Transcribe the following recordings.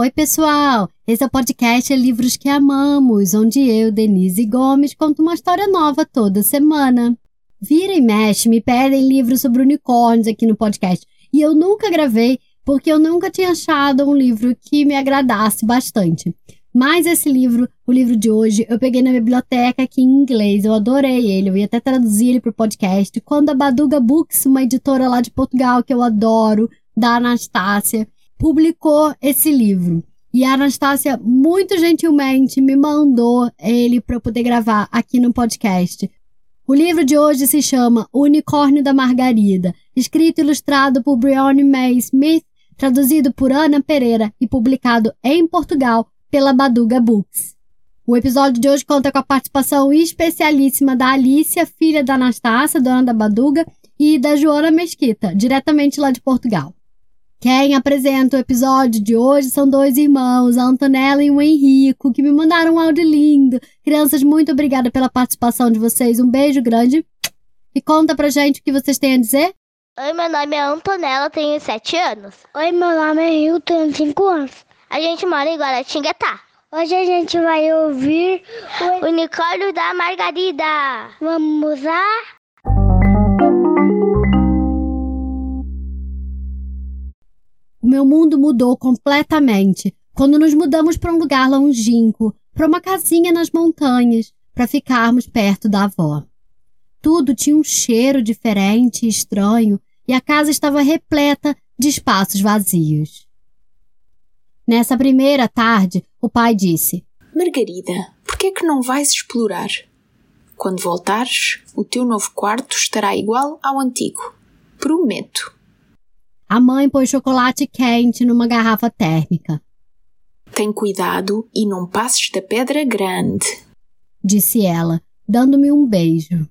Oi, pessoal! Esse é o podcast Livros que Amamos, onde eu, Denise Gomes, conto uma história nova toda semana. Vira e mexe, me pedem livros sobre unicórnios aqui no podcast. E eu nunca gravei porque eu nunca tinha achado um livro que me agradasse bastante. Mas esse livro, o livro de hoje, eu peguei na biblioteca aqui em inglês. Eu adorei ele. Eu ia até traduzir ele para o podcast. Quando a Baduga Books, uma editora lá de Portugal que eu adoro, da Anastácia, publicou esse livro. E a Anastácia muito gentilmente me mandou ele para eu poder gravar aqui no podcast. O livro de hoje se chama O Unicórnio da Margarida, escrito e ilustrado por Brianne May Smith, traduzido por Ana Pereira e publicado em Portugal pela Baduga Books. O episódio de hoje conta com a participação especialíssima da Alicia, filha da Anastácia, dona da Baduga, e da Joana Mesquita, diretamente lá de Portugal. Quem apresenta o episódio de hoje são dois irmãos, a Antonella e o Henrico, que me mandaram um áudio lindo. Crianças, muito obrigada pela participação de vocês. Um beijo grande. E conta pra gente o que vocês têm a dizer. Oi, meu nome é Antonella, tenho 7 anos. Oi, meu nome é Henrico, tenho 5 anos. A gente mora em Guaratinguetá. Hoje a gente vai ouvir o Unicórnio da Margarida. Vamos lá? Meu mundo mudou completamente quando nos mudamos para um lugar longínquo, para uma casinha nas montanhas, para ficarmos perto da avó. Tudo tinha um cheiro diferente e estranho e a casa estava repleta de espaços vazios. Nessa primeira tarde, o pai disse: Margarida, por que é que não vais explorar? Quando voltares, o teu novo quarto estará igual ao antigo. Prometo. A mãe pôs chocolate quente numa garrafa térmica. Tem cuidado e não passes da pedra grande, disse ela, dando-me um beijo.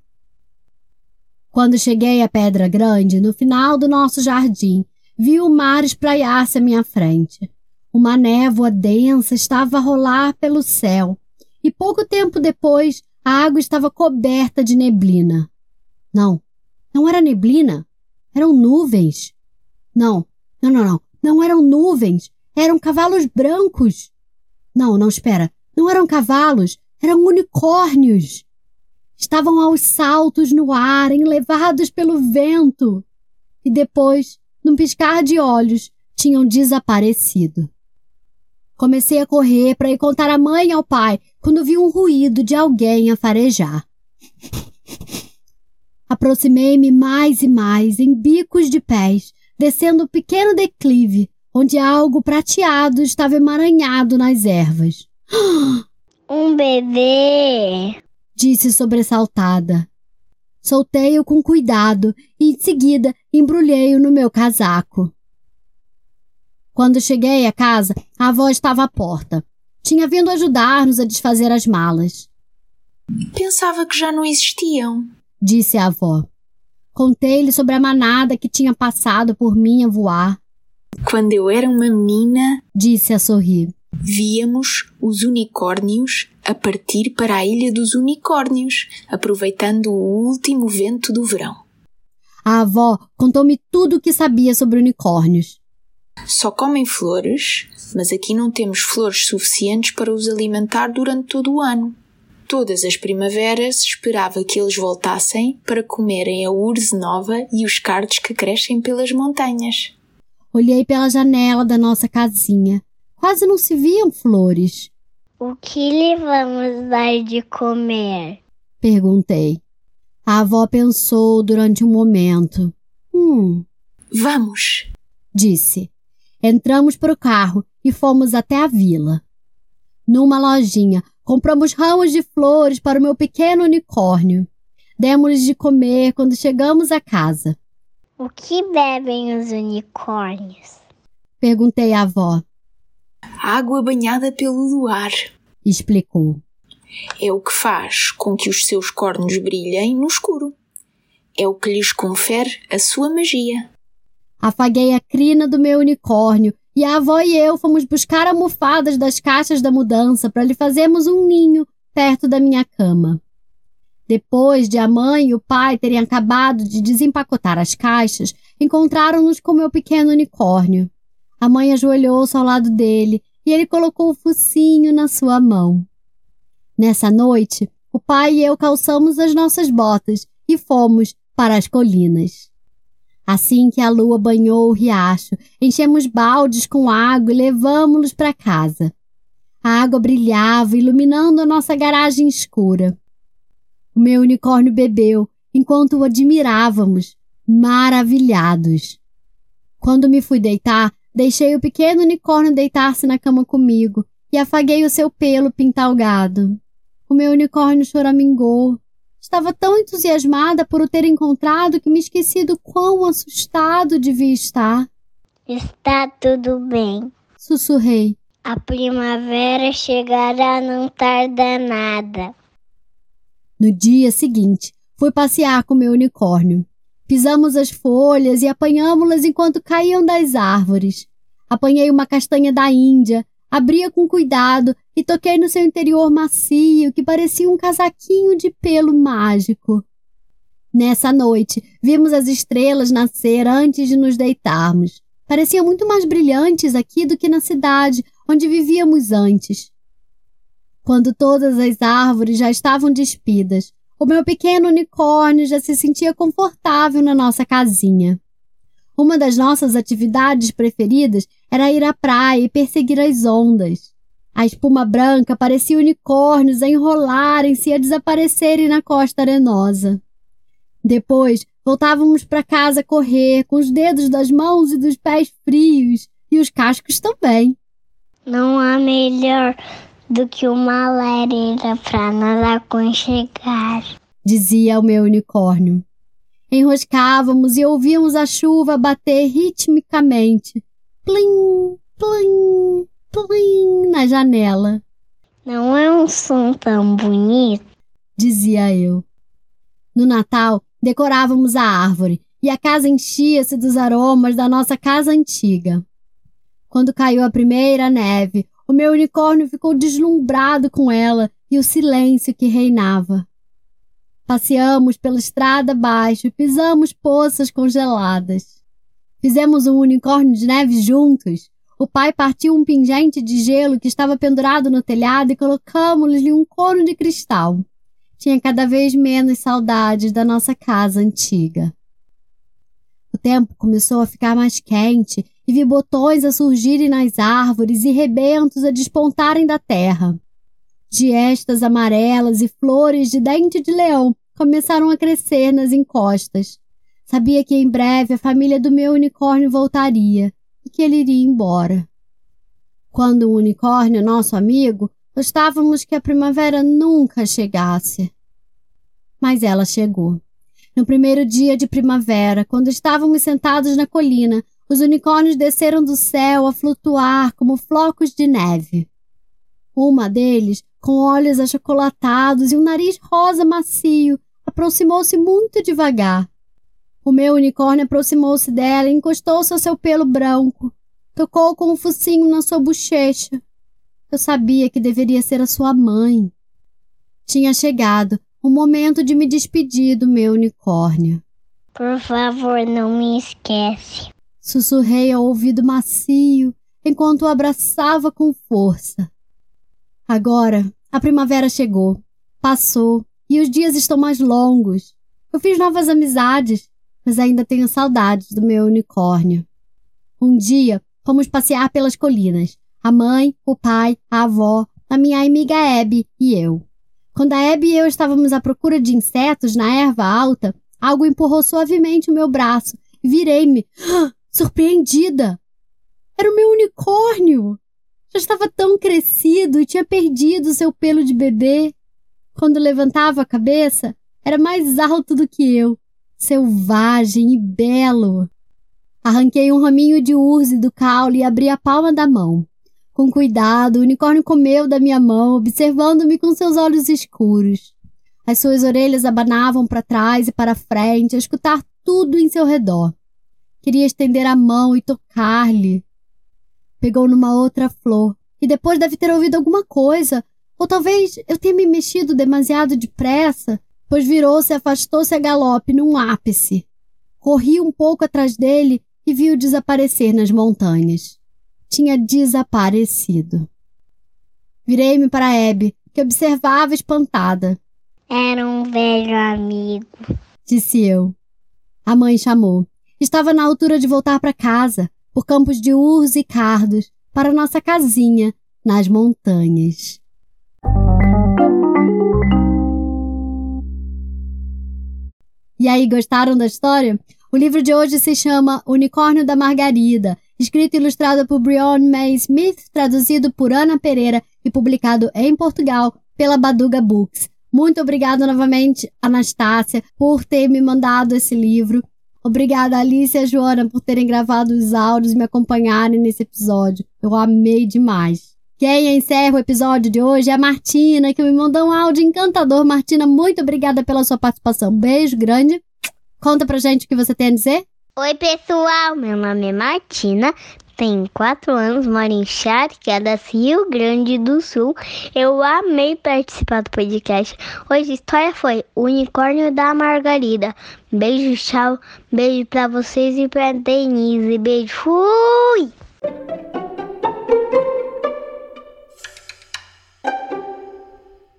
Quando cheguei à pedra grande, no final do nosso jardim, vi o mar espraiar-se à minha frente. Uma névoa densa estava a rolar pelo céu, e pouco tempo depois a água estava coberta de neblina. Não, não era neblina, eram nuvens. Não, não, não, não, não eram nuvens, eram cavalos brancos. Não, não, espera, não eram cavalos, eram unicórnios. Estavam aos saltos no ar, enlevados pelo vento. E depois, num piscar de olhos, tinham desaparecido. Comecei a correr para ir contar à mãe e ao pai quando vi um ruído de alguém a farejar. Aproximei-me mais e mais, em bicos de pés, descendo o um pequeno declive, onde algo prateado estava emaranhado nas ervas. Um bebê! Disse sobressaltada. Soltei-o com cuidado e, em seguida, embrulhei-o no meu casaco. Quando cheguei à casa, a avó estava à porta. Tinha vindo ajudar-nos a desfazer as malas. Pensava que já não existiam, disse a avó. Contei-lhe sobre a manada que tinha passado por mim a voar. Quando eu era uma menina, disse a sorrir, víamos os unicórnios a partir para a Ilha dos Unicórnios, aproveitando o último vento do verão. A avó contou-me tudo o que sabia sobre unicórnios. Só comem flores, mas aqui não temos flores suficientes para os alimentar durante todo o ano. Todas as primaveras esperava que eles voltassem para comerem a urze nova e os cardos que crescem pelas montanhas. Olhei pela janela da nossa casinha. Quase não se viam flores. O que lhe vamos dar de comer? Perguntei. A avó pensou durante um momento. Hum. Vamos, disse. Entramos para o carro e fomos até a vila. Numa lojinha, compramos ramos de flores para o meu pequeno unicórnio. Demos-lhes de comer quando chegamos à casa. O que bebem os unicórnios? Perguntei à avó. Água banhada pelo luar, explicou. É o que faz com que os seus cornos brilhem no escuro. É o que lhes confere a sua magia. Afaguei a crina do meu unicórnio e a avó e eu fomos buscar almofadas das caixas da mudança para lhe fazermos um ninho perto da minha cama. Depois de a mãe e o pai terem acabado de desempacotar as caixas, encontraram-nos com meu pequeno unicórnio. A mãe ajoelhou-se ao lado dele e ele colocou o focinho na sua mão. Nessa noite, o pai e eu calçamos as nossas botas e fomos para as colinas. Assim que a lua banhou o riacho, enchemos baldes com água e levamos-los para casa. A água brilhava, iluminando a nossa garagem escura. O meu unicórnio bebeu enquanto o admirávamos, maravilhados. Quando me fui deitar, deixei o pequeno unicórnio deitar-se na cama comigo e afaguei o seu pelo pintalgado. O meu unicórnio choramingou. Estava tão entusiasmada por o ter encontrado que me esqueci do quão assustado devia estar. Está tudo bem. Sussurrei. A primavera chegará não tarda nada. No dia seguinte, fui passear com meu unicórnio. Pisamos as folhas e apanhamos-las enquanto caíam das árvores. Apanhei uma castanha da Índia, abria com cuidado e toquei no seu interior macio que parecia um casaquinho de pelo mágico. Nessa noite, vimos as estrelas nascer antes de nos deitarmos. Pareciam muito mais brilhantes aqui do que na cidade, onde vivíamos antes. Quando todas as árvores já estavam despidas, o meu pequeno unicórnio já se sentia confortável na nossa casinha. Uma das nossas atividades preferidas era ir à praia e perseguir as ondas. A espuma branca parecia unicórnios a enrolarem-se e a desaparecerem na costa arenosa. Depois, voltávamos para casa correr, com os dedos das mãos e dos pés frios, e os cascos também. Não há melhor do que uma lareira para nos aconchegar, dizia o meu unicórnio. Enroscávamos e ouvíamos a chuva bater ritmicamente. Plim, plim, plim na janela. Não é um som tão bonito, dizia eu. No Natal, decorávamos a árvore e a casa enchia-se dos aromas da nossa casa antiga. Quando caiu a primeira neve, o meu unicórnio ficou deslumbrado com ela e o silêncio que reinava. Passeamos pela estrada abaixo e pisamos poças congeladas. Fizemos um unicórnio de neve juntos. O pai partiu um pingente de gelo que estava pendurado no telhado e colocamos-lhe um cono de cristal. Tinha cada vez menos saudades da nossa casa antiga. O tempo começou a ficar mais quente e vi botões a surgirem nas árvores e rebentos a despontarem da terra. Giestas amarelas e flores de dente de leão começaram a crescer nas encostas. Sabia que em breve a família do meu unicórnio voltaria que ele iria embora. Quando o unicórnio, nosso amigo, gostávamos que a primavera nunca chegasse. Mas ela chegou. No primeiro dia de primavera, quando estávamos sentados na colina, os unicórnios desceram do céu a flutuar como flocos de neve. Uma deles, com olhos achocolatados e um nariz rosa macio, aproximou-se muito devagar. O meu unicórnio aproximou-se dela e encostou-se ao seu pelo branco. Tocou com o focinho na sua bochecha. Eu sabia que deveria ser a sua mãe. Tinha chegado o momento de me despedir do meu unicórnio. Por favor, não me esquece. Sussurrei ao ouvido macio enquanto o abraçava com força. Agora, a primavera chegou, passou e os dias estão mais longos. Eu fiz novas amizades, mas ainda tenho saudades do meu unicórnio. Um dia, fomos passear pelas colinas. A mãe, o pai, a avó, a minha amiga Abby e eu. Quando a Abby e eu estávamos à procura de insetos na erva alta, algo empurrou suavemente o meu braço e virei-me. Ah! surpreendida. Era o meu unicórnio. Já estava tão crescido e tinha perdido seu pelo de bebê. Quando levantava a cabeça, era mais alto do que eu, selvagem e belo. Arranquei um raminho de urze do caule e abri a palma da mão. Com cuidado, o unicórnio comeu da minha mão, observando-me com seus olhos escuros. As suas orelhas abanavam para trás e para frente, a escutar tudo em seu redor. Queria estender a mão e tocar-lhe. Pegou numa outra flor e depois deve ter ouvido alguma coisa, ou talvez eu tenha me mexido demasiado depressa, pois virou-se e afastou-se a galope num ápice. Corri um pouco atrás dele e vi-o desaparecer nas montanhas. tinha desaparecido. Virei-me para Abby, que observava espantada. Era um velho amigo, disse eu. A mãe chamou. Estava na altura de voltar para casa, por campos de urros e cardos, para nossa casinha, nas montanhas. E aí, gostaram da história? O livro de hoje se chama Unicórnio da Margarida, escrito e ilustrado por Brion May Smith, traduzido por Ana Pereira e publicado em Portugal pela Baduga Books. Muito obrigada novamente, Anastácia, por ter me mandado esse livro. Obrigada, Alice e a Joana, por terem gravado os áudios e me acompanharem nesse episódio. Eu amei demais. Quem encerra o episódio de hoje é a Martina, que me mandou um áudio encantador. Martina, muito obrigada pela sua participação. Beijo grande. Conta pra gente o que você tem a dizer. Oi, pessoal. Meu nome é Martina. Tenho quatro anos, moro em Charqueadas, Rio Grande do Sul. Eu amei participar do podcast. Hoje a história foi o Unicórnio da Margarida. Beijo, tchau. Beijo pra vocês e pra Denise. Beijo. Fui!